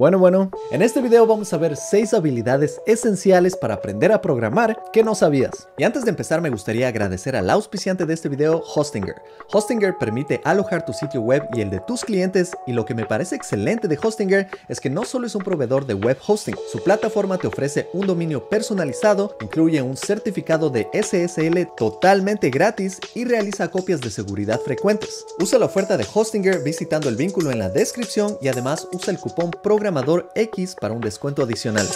Bueno, bueno, en este video vamos a ver 6 habilidades esenciales para aprender a programar que no sabías. Y antes de empezar me gustaría agradecer al auspiciante de este video, Hostinger. Hostinger permite alojar tu sitio web y el de tus clientes y lo que me parece excelente de Hostinger es que no solo es un proveedor de web hosting, su plataforma te ofrece un dominio personalizado, incluye un certificado de SSL totalmente gratis y realiza copias de seguridad frecuentes. Usa la oferta de Hostinger visitando el vínculo en la descripción y además usa el cupón programa X para un descuento adicional.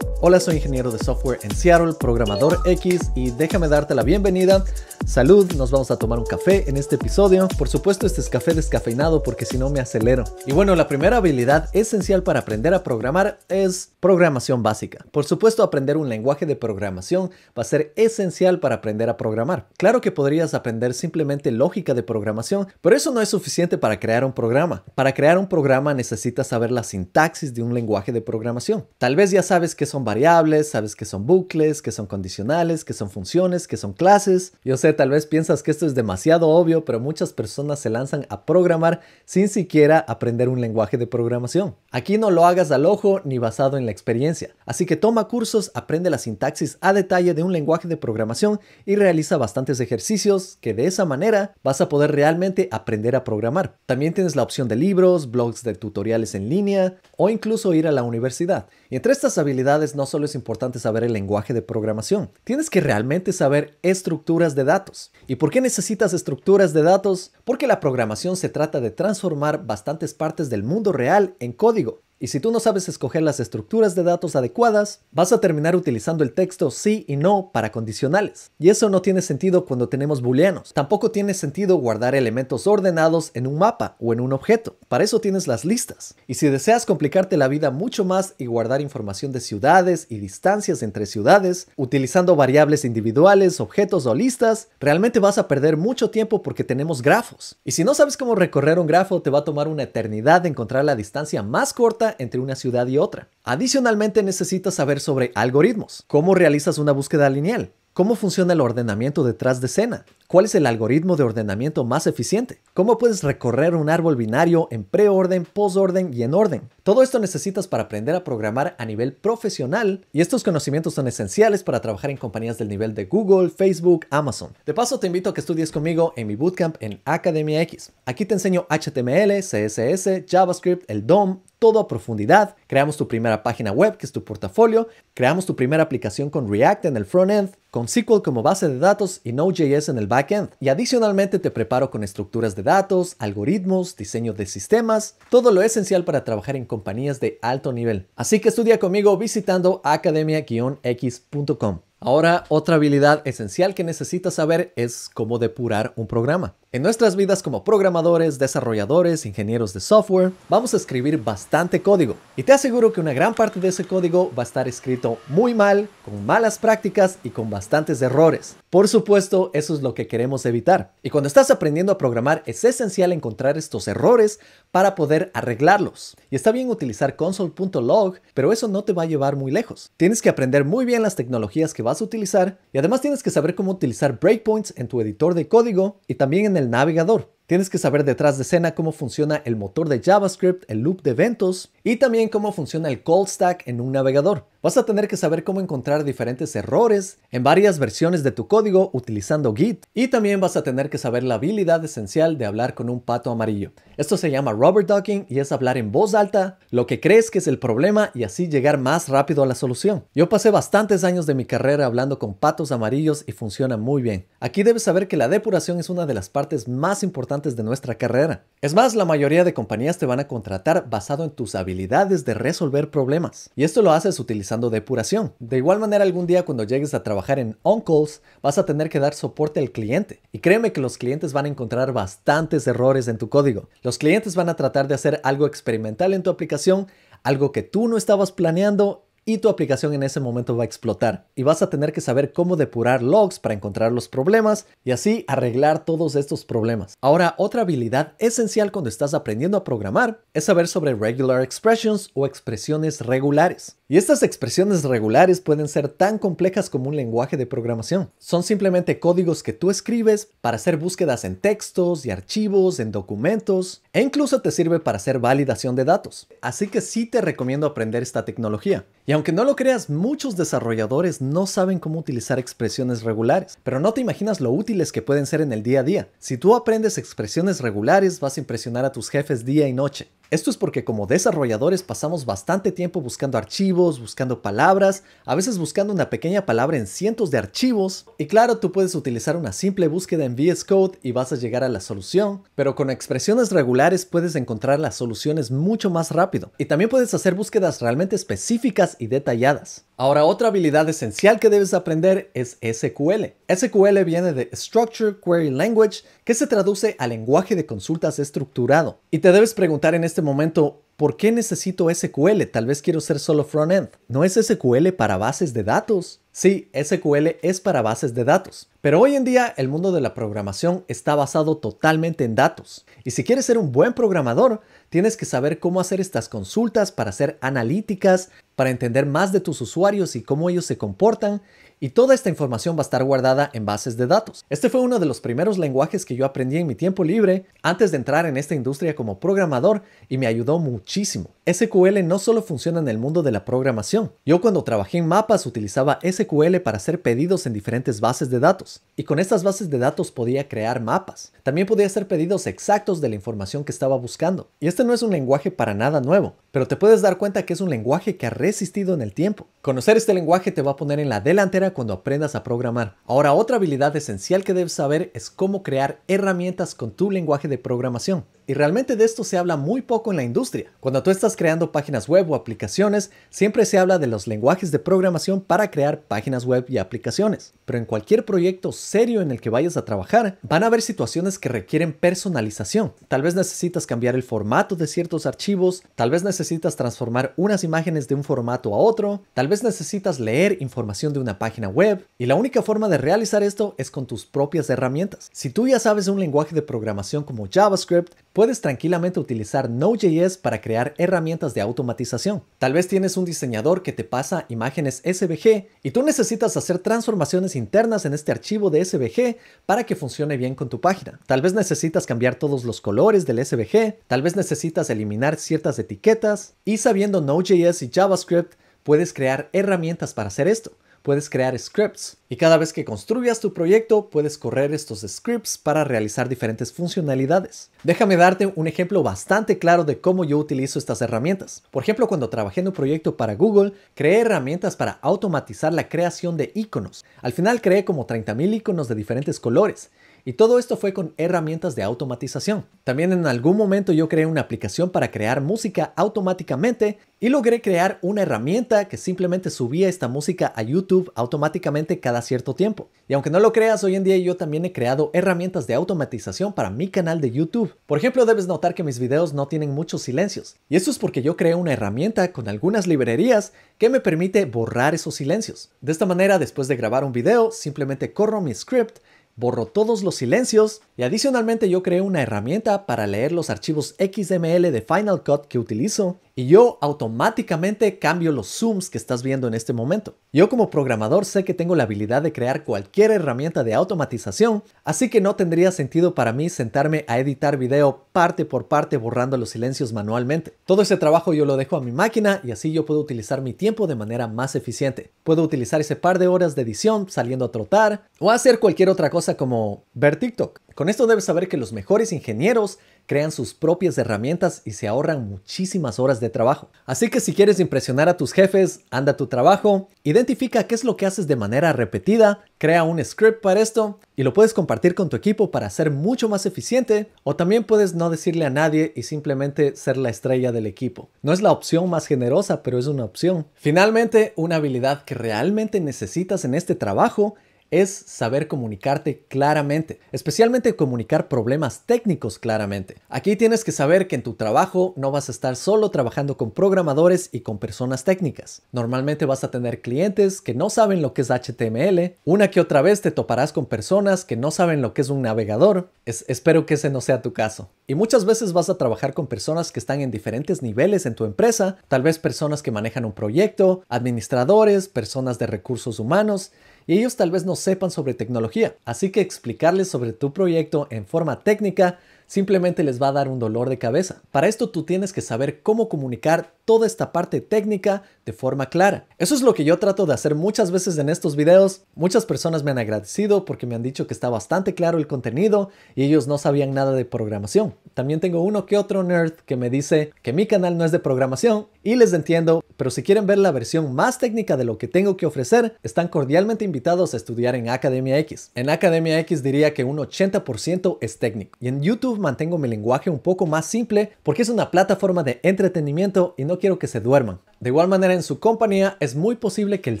Hola, soy ingeniero de software en Seattle, programador X, y déjame darte la bienvenida Salud, nos vamos a tomar un café en este episodio. Por supuesto, este es café descafeinado porque si no me acelero. Y bueno, la primera habilidad esencial para aprender a programar es programación básica. Por supuesto, aprender un lenguaje de programación va a ser esencial para aprender a programar. Claro que podrías aprender simplemente lógica de programación, pero eso no es suficiente para crear un programa. Para crear un programa necesitas saber la sintaxis de un lenguaje de programación. Tal vez ya sabes que son variables, sabes que son bucles, que son condicionales, que son funciones, que son clases. Yo sé tal vez piensas que esto es demasiado obvio, pero muchas personas se lanzan a programar sin siquiera aprender un lenguaje de programación. Aquí no lo hagas al ojo ni basado en la experiencia. Así que toma cursos, aprende la sintaxis a detalle de un lenguaje de programación y realiza bastantes ejercicios que de esa manera vas a poder realmente aprender a programar. También tienes la opción de libros, blogs de tutoriales en línea o incluso ir a la universidad. Y entre estas habilidades no solo es importante saber el lenguaje de programación, tienes que realmente saber estructuras de datos ¿Y por qué necesitas estructuras de datos? Porque la programación se trata de transformar bastantes partes del mundo real en código. Y si tú no sabes escoger las estructuras de datos adecuadas, vas a terminar utilizando el texto sí y no para condicionales. Y eso no tiene sentido cuando tenemos booleanos. Tampoco tiene sentido guardar elementos ordenados en un mapa o en un objeto. Para eso tienes las listas. Y si deseas complicarte la vida mucho más y guardar información de ciudades y distancias entre ciudades, utilizando variables individuales, objetos o listas, realmente vas a perder mucho tiempo porque tenemos grafos. Y si no sabes cómo recorrer un grafo, te va a tomar una eternidad encontrar la distancia más corta entre una ciudad y otra. Adicionalmente necesitas saber sobre algoritmos, cómo realizas una búsqueda lineal, cómo funciona el ordenamiento detrás de escena, cuál es el algoritmo de ordenamiento más eficiente, cómo puedes recorrer un árbol binario en preorden, posorden y en orden. Todo esto necesitas para aprender a programar a nivel profesional y estos conocimientos son esenciales para trabajar en compañías del nivel de Google, Facebook, Amazon. De paso te invito a que estudies conmigo en mi bootcamp en Academia X. Aquí te enseño HTML, CSS, JavaScript, el DOM, todo a profundidad. Creamos tu primera página web, que es tu portafolio. Creamos tu primera aplicación con React en el frontend, con SQL como base de datos y Node.js en el backend. Y adicionalmente te preparo con estructuras de datos, algoritmos, diseño de sistemas, todo lo esencial para trabajar en compañías de alto nivel. Así que estudia conmigo visitando academia-x.com. Ahora, otra habilidad esencial que necesitas saber es cómo depurar un programa. En nuestras vidas como programadores, desarrolladores, ingenieros de software, vamos a escribir bastante código. Y te aseguro que una gran parte de ese código va a estar escrito muy mal, con malas prácticas y con bastantes errores. Por supuesto, eso es lo que queremos evitar. Y cuando estás aprendiendo a programar, es esencial encontrar estos errores para poder arreglarlos. Y está bien utilizar console.log, pero eso no te va a llevar muy lejos. Tienes que aprender muy bien las tecnologías que vas a utilizar y además tienes que saber cómo utilizar breakpoints en tu editor de código y también en el navegador. Tienes que saber detrás de escena cómo funciona el motor de JavaScript, el loop de eventos y también cómo funciona el call stack en un navegador. Vas a tener que saber cómo encontrar diferentes errores en varias versiones de tu código utilizando Git y también vas a tener que saber la habilidad esencial de hablar con un pato amarillo. Esto se llama rubber ducking y es hablar en voz alta lo que crees que es el problema y así llegar más rápido a la solución. Yo pasé bastantes años de mi carrera hablando con patos amarillos y funciona muy bien. Aquí debes saber que la depuración es una de las partes más importantes de nuestra carrera. Es más, la mayoría de compañías te van a contratar basado en tus habilidades de resolver problemas y esto lo haces utilizando depuración. De igual manera, algún día cuando llegues a trabajar en on-calls, vas a tener que dar soporte al cliente. Y créeme que los clientes van a encontrar bastantes errores en tu código. Los clientes van a tratar de hacer algo experimental en tu aplicación, algo que tú no estabas planeando y tu aplicación en ese momento va a explotar y vas a tener que saber cómo depurar logs para encontrar los problemas y así arreglar todos estos problemas. Ahora, otra habilidad esencial cuando estás aprendiendo a programar es saber sobre regular expressions o expresiones regulares. Y estas expresiones regulares pueden ser tan complejas como un lenguaje de programación. Son simplemente códigos que tú escribes para hacer búsquedas en textos y archivos, en documentos, e incluso te sirve para hacer validación de datos. Así que sí te recomiendo aprender esta tecnología. Y aunque no lo creas, muchos desarrolladores no saben cómo utilizar expresiones regulares, pero no te imaginas lo útiles que pueden ser en el día a día. Si tú aprendes expresiones regulares, vas a impresionar a tus jefes día y noche. Esto es porque como desarrolladores pasamos bastante tiempo buscando archivos, buscando palabras, a veces buscando una pequeña palabra en cientos de archivos. Y claro, tú puedes utilizar una simple búsqueda en VS Code y vas a llegar a la solución, pero con expresiones regulares puedes encontrar las soluciones mucho más rápido. Y también puedes hacer búsquedas realmente específicas y detalladas. Ahora, otra habilidad esencial que debes aprender es SQL. SQL viene de Structured Query Language, que se traduce a lenguaje de consultas estructurado. Y te debes preguntar en este momento, ¿por qué necesito SQL? Tal vez quiero ser solo front-end. ¿No es SQL para bases de datos? Sí, SQL es para bases de datos, pero hoy en día el mundo de la programación está basado totalmente en datos. Y si quieres ser un buen programador, tienes que saber cómo hacer estas consultas para hacer analíticas, para entender más de tus usuarios y cómo ellos se comportan y toda esta información va a estar guardada en bases de datos. Este fue uno de los primeros lenguajes que yo aprendí en mi tiempo libre antes de entrar en esta industria como programador y me ayudó muchísimo. SQL no solo funciona en el mundo de la programación. Yo cuando trabajé en mapas utilizaba SQL para hacer pedidos en diferentes bases de datos y con estas bases de datos podía crear mapas. También podía hacer pedidos exactos de la información que estaba buscando. Y este no es un lenguaje para nada nuevo, pero te puedes dar cuenta que es un lenguaje que ha resistido en el tiempo. Conocer este lenguaje te va a poner en la delantera cuando aprendas a programar. Ahora, otra habilidad esencial que debes saber es cómo crear herramientas con tu lenguaje de programación. Y realmente de esto se habla muy poco en la industria. Cuando tú estás creando páginas web o aplicaciones, siempre se habla de los lenguajes de programación para crear páginas web y aplicaciones. Pero en cualquier proyecto serio en el que vayas a trabajar, van a haber situaciones que requieren personalización. Tal vez necesitas cambiar el formato de ciertos archivos, tal vez necesitas transformar unas imágenes de un formato a otro, tal vez necesitas leer información de una página web. Y la única forma de realizar esto es con tus propias herramientas. Si tú ya sabes un lenguaje de programación como JavaScript, puedes tranquilamente utilizar Node.js para crear herramientas de automatización. Tal vez tienes un diseñador que te pasa imágenes SVG y tú necesitas hacer transformaciones internas en este archivo de SVG para que funcione bien con tu página. Tal vez necesitas cambiar todos los colores del SVG, tal vez necesitas eliminar ciertas etiquetas y sabiendo Node.js y JavaScript puedes crear herramientas para hacer esto puedes crear scripts. Y cada vez que construyas tu proyecto, puedes correr estos scripts para realizar diferentes funcionalidades. Déjame darte un ejemplo bastante claro de cómo yo utilizo estas herramientas. Por ejemplo, cuando trabajé en un proyecto para Google, creé herramientas para automatizar la creación de iconos. Al final creé como 30.000 iconos de diferentes colores. Y todo esto fue con herramientas de automatización. También en algún momento yo creé una aplicación para crear música automáticamente y logré crear una herramienta que simplemente subía esta música a YouTube automáticamente cada cierto tiempo. Y aunque no lo creas, hoy en día yo también he creado herramientas de automatización para mi canal de YouTube. Por ejemplo, debes notar que mis videos no tienen muchos silencios. Y eso es porque yo creé una herramienta con algunas librerías que me permite borrar esos silencios. De esta manera, después de grabar un video, simplemente corro mi script borro todos los silencios y adicionalmente yo creé una herramienta para leer los archivos XML de Final Cut que utilizo y yo automáticamente cambio los zooms que estás viendo en este momento. Yo como programador sé que tengo la habilidad de crear cualquier herramienta de automatización, así que no tendría sentido para mí sentarme a editar video parte por parte borrando los silencios manualmente. Todo ese trabajo yo lo dejo a mi máquina y así yo puedo utilizar mi tiempo de manera más eficiente. Puedo utilizar ese par de horas de edición saliendo a trotar o hacer cualquier otra cosa como ver TikTok. Con esto debes saber que los mejores ingenieros crean sus propias herramientas y se ahorran muchísimas horas de trabajo. Así que si quieres impresionar a tus jefes, anda a tu trabajo, identifica qué es lo que haces de manera repetida, crea un script para esto y lo puedes compartir con tu equipo para ser mucho más eficiente o también puedes no decirle a nadie y simplemente ser la estrella del equipo. No es la opción más generosa, pero es una opción. Finalmente, una habilidad que realmente necesitas en este trabajo es saber comunicarte claramente, especialmente comunicar problemas técnicos claramente. Aquí tienes que saber que en tu trabajo no vas a estar solo trabajando con programadores y con personas técnicas. Normalmente vas a tener clientes que no saben lo que es HTML, una que otra vez te toparás con personas que no saben lo que es un navegador. espero que ese no sea tu caso. Y muchas veces vas a trabajar con personas que están en diferentes niveles en tu empresa, tal vez personas que manejan un proyecto, administradores, personas de recursos humanos, y ellos tal vez no sepan sobre tecnología. Así que explicarles sobre tu proyecto en forma técnica simplemente les va a dar un dolor de cabeza. Para esto tú tienes que saber cómo comunicar toda esta parte técnica de forma clara. Eso es lo que yo trato de hacer muchas veces en estos videos. Muchas personas me han agradecido porque me han dicho que está bastante claro el contenido y ellos no sabían nada de programación. También tengo uno que otro nerd que me dice que mi canal no es de programación y les entiendo, pero si quieren ver la versión más técnica de lo que tengo que ofrecer, están cordialmente invitados a estudiar en Academia X. En Academia X diría que un 80% es técnico y en Mantengo mi lenguaje un poco más simple porque es una plataforma de entretenimiento y no quiero que se duerman. De igual manera en su compañía es muy posible que el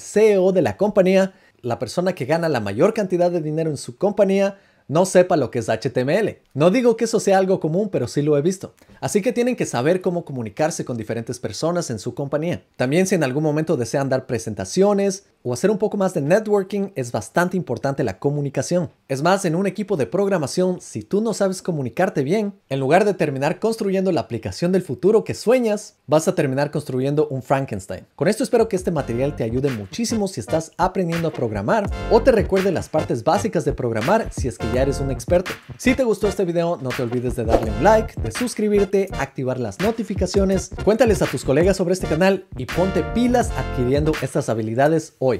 CEO de la compañía, la persona que gana la mayor cantidad de dinero en su compañía, no sepa lo que es HTML. No digo que eso sea algo común, pero sí lo he visto. Así que tienen que saber cómo comunicarse con diferentes personas en su compañía. También si en algún momento desean dar presentaciones o hacer un poco más de networking, es bastante importante la comunicación. Es más, en un equipo de programación, si tú no sabes comunicarte bien, en lugar de terminar construyendo la aplicación del futuro que sueñas, vas a terminar construyendo un Frankenstein. Con esto espero que este material te ayude muchísimo si estás aprendiendo a programar o te recuerde las partes básicas de programar si es que ya eres un experto. Si te gustó este video, no te olvides de darle un like, de suscribirte, activar las notificaciones, cuéntales a tus colegas sobre este canal y ponte pilas adquiriendo estas habilidades hoy.